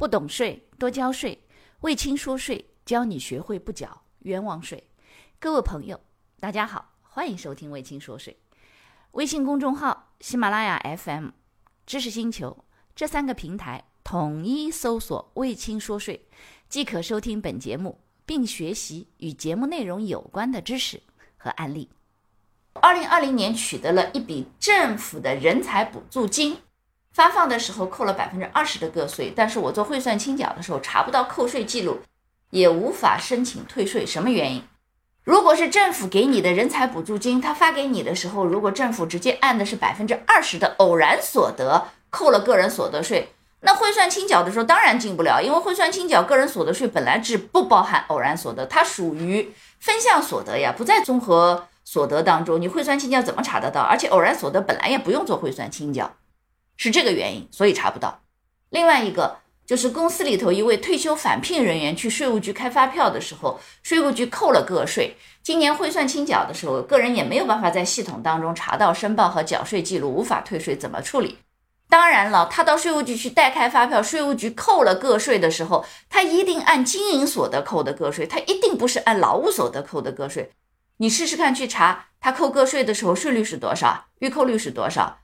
不懂税多交税，魏青说税教你学会不缴冤枉税。各位朋友，大家好，欢迎收听魏青说税。微信公众号、喜马拉雅 FM、知识星球这三个平台统一搜索“魏青说税”，即可收听本节目，并学习与节目内容有关的知识和案例。二零二零年取得了一笔政府的人才补助金，发放的时候扣了百分之二十的个税，但是我做汇算清缴的时候查不到扣税记录，也无法申请退税，什么原因？如果是政府给你的人才补助金，他发给你的时候，如果政府直接按的是百分之二十的偶然所得扣了个人所得税，那汇算清缴的时候当然进不了，因为汇算清缴个人所得税本来是不包含偶然所得，它属于分项所得呀，不在综合。所得当中，你汇算清缴怎么查得到？而且偶然所得本来也不用做汇算清缴，是这个原因，所以查不到。另外一个就是公司里头一位退休返聘人员去税务局开发票的时候，税务局扣了个税。今年汇算清缴的时候，个人也没有办法在系统当中查到申报和缴税记录，无法退税，怎么处理？当然了，他到税务局去代开发票，税务局扣了个税的时候，他一定按经营所得扣的个税，他一定不是按劳务所得扣的个税。你试试看，去查他扣个税的时候税率是多少，预扣率是多少。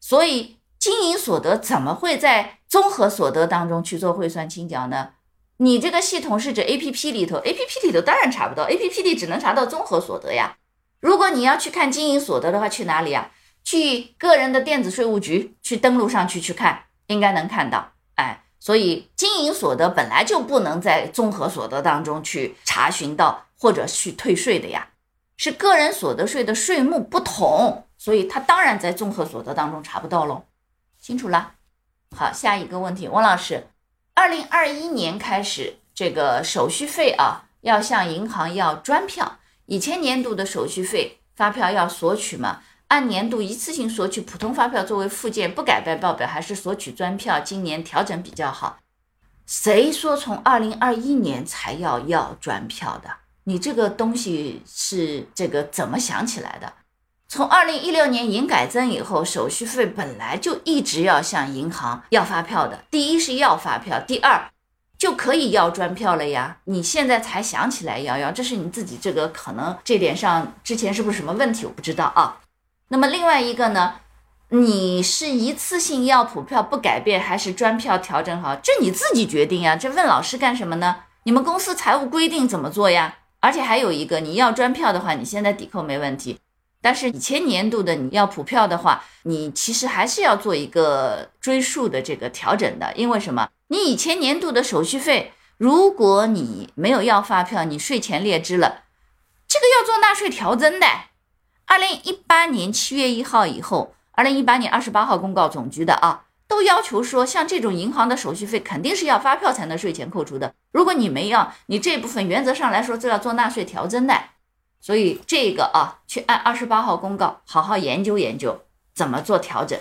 所以经营所得怎么会在综合所得当中去做汇算清缴呢？你这个系统是指 A P P 里头，A P P 里头当然查不到，A P P 里只能查到综合所得呀。如果你要去看经营所得的话，去哪里啊？去个人的电子税务局去登录上去去看，应该能看到。哎，所以经营所得本来就不能在综合所得当中去查询到或者去退税的呀。是个人所得税的税目不同，所以它当然在综合所得当中查不到喽。清楚了？好，下一个问题，汪老师，二零二一年开始，这个手续费啊，要向银行要专票。以前年度的手续费发票要索取嘛？按年度一次性索取普通发票作为附件，不改变报表，还是索取专票？今年调整比较好。谁说从二零二一年才要要专票的？你这个东西是这个怎么想起来的？从二零一六年营改增以后，手续费本来就一直要向银行要发票的。第一是要发票，第二就可以要专票了呀。你现在才想起来要要，这是你自己这个可能这点上之前是不是什么问题？我不知道啊。那么另外一个呢，你是一次性要普票不改变，还是专票调整好？这你自己决定呀。这问老师干什么呢？你们公司财务规定怎么做呀？而且还有一个，你要专票的话，你现在抵扣没问题。但是以前年度的你要普票的话，你其实还是要做一个追溯的这个调整的。因为什么？你以前年度的手续费，如果你没有要发票，你税前列支了，这个要做纳税调增的。二零一八年七月一号以后，二零一八年二十八号公告总局的啊。都要求说，像这种银行的手续费肯定是要发票才能税前扣除的。如果你没要，你这部分原则上来说就要做纳税调增的。所以这个啊，去按二十八号公告好好研究研究怎么做调整，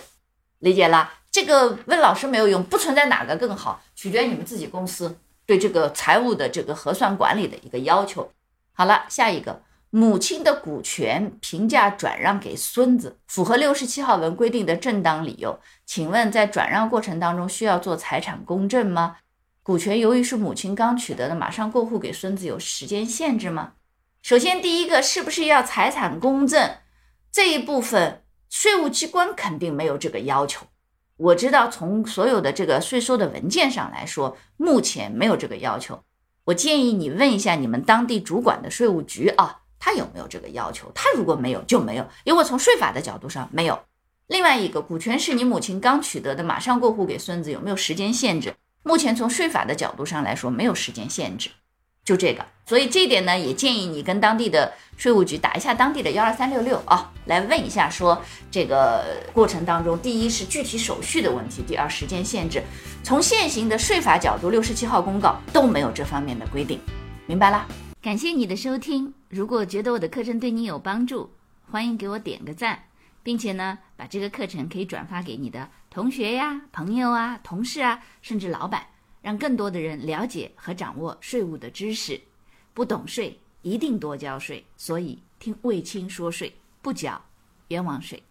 理解了？这个问老师没有用，不存在哪个更好，取决于你们自己公司对这个财务的这个核算管理的一个要求。好了，下一个。母亲的股权评价转让给孙子，符合六十七号文规定的正当理由。请问，在转让过程当中需要做财产公证吗？股权由于是母亲刚取得的，马上过户给孙子有时间限制吗？首先，第一个是不是要财产公证这一部分，税务机关肯定没有这个要求。我知道，从所有的这个税收的文件上来说，目前没有这个要求。我建议你问一下你们当地主管的税务局啊。他有没有这个要求？他如果没有，就没有，因为从税法的角度上没有。另外一个，股权是你母亲刚取得的，马上过户给孙子，有没有时间限制？目前从税法的角度上来说，没有时间限制，就这个。所以这一点呢，也建议你跟当地的税务局打一下当地的幺二三六六啊，来问一下，说这个过程当中，第一是具体手续的问题，第二时间限制。从现行的税法角度，六十七号公告都没有这方面的规定，明白啦？感谢你的收听。如果觉得我的课程对你有帮助，欢迎给我点个赞，并且呢，把这个课程可以转发给你的同学呀、朋友啊、同事啊，甚至老板，让更多的人了解和掌握税务的知识。不懂税，一定多交税。所以听卫青说税，不缴冤枉税。